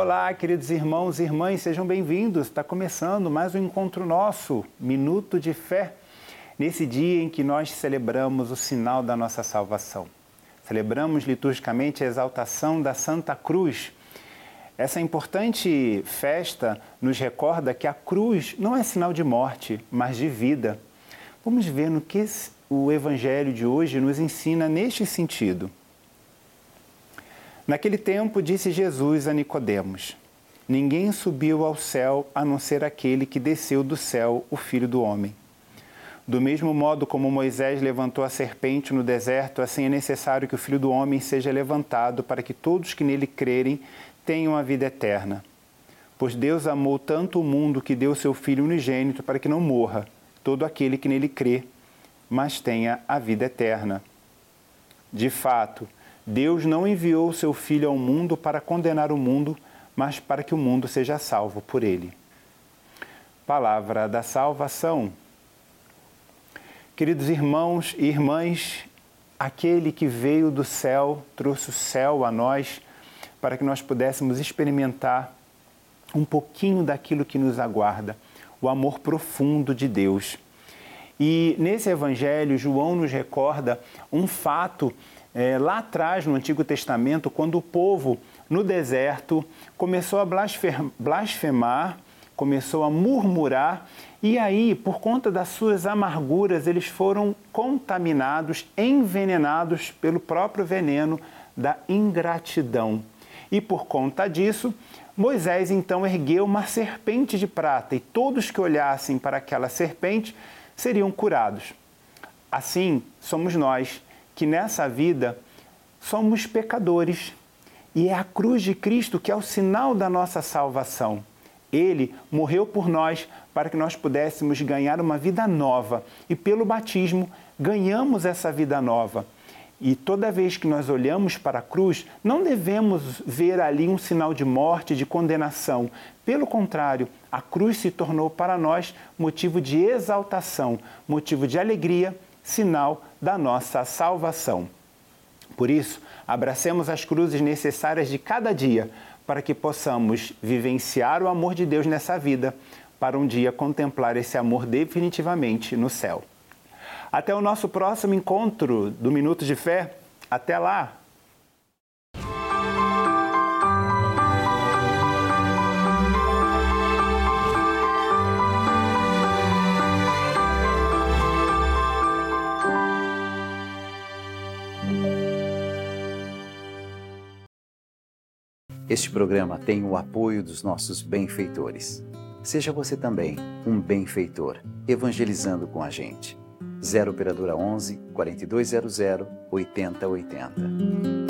Olá, queridos irmãos e irmãs, sejam bem-vindos. Está começando mais um encontro nosso, Minuto de Fé, nesse dia em que nós celebramos o sinal da nossa salvação. Celebramos liturgicamente a exaltação da Santa Cruz. Essa importante festa nos recorda que a cruz não é sinal de morte, mas de vida. Vamos ver no que o Evangelho de hoje nos ensina neste sentido. Naquele tempo disse Jesus a Nicodemos: Ninguém subiu ao céu a não ser aquele que desceu do céu, o Filho do homem. Do mesmo modo como Moisés levantou a serpente no deserto, assim é necessário que o Filho do homem seja levantado para que todos que nele crerem tenham a vida eterna. Pois Deus amou tanto o mundo que deu seu Filho unigênito para que não morra todo aquele que nele crê, mas tenha a vida eterna. De fato, Deus não enviou o seu Filho ao mundo para condenar o mundo, mas para que o mundo seja salvo por ele. Palavra da salvação. Queridos irmãos e irmãs, aquele que veio do céu trouxe o céu a nós para que nós pudéssemos experimentar um pouquinho daquilo que nos aguarda, o amor profundo de Deus. E nesse evangelho, João nos recorda um fato é, lá atrás, no Antigo Testamento, quando o povo no deserto começou a blasfemar, começou a murmurar, e aí, por conta das suas amarguras, eles foram contaminados, envenenados pelo próprio veneno da ingratidão. E por conta disso, Moisés então ergueu uma serpente de prata e todos que olhassem para aquela serpente seriam curados. Assim somos nós que nessa vida somos pecadores e é a cruz de Cristo que é o sinal da nossa salvação. Ele morreu por nós para que nós pudéssemos ganhar uma vida nova e pelo batismo ganhamos essa vida nova. E toda vez que nós olhamos para a cruz, não devemos ver ali um sinal de morte, de condenação. Pelo contrário, a cruz se tornou para nós motivo de exaltação, motivo de alegria sinal da nossa salvação. Por isso, abracemos as cruzes necessárias de cada dia para que possamos vivenciar o amor de Deus nessa vida, para um dia contemplar esse amor definitivamente no céu. Até o nosso próximo encontro do Minuto de Fé. Até lá! Este programa tem o apoio dos nossos benfeitores. Seja você também um benfeitor, evangelizando com a gente. 0 Operadora 11 4200 8080.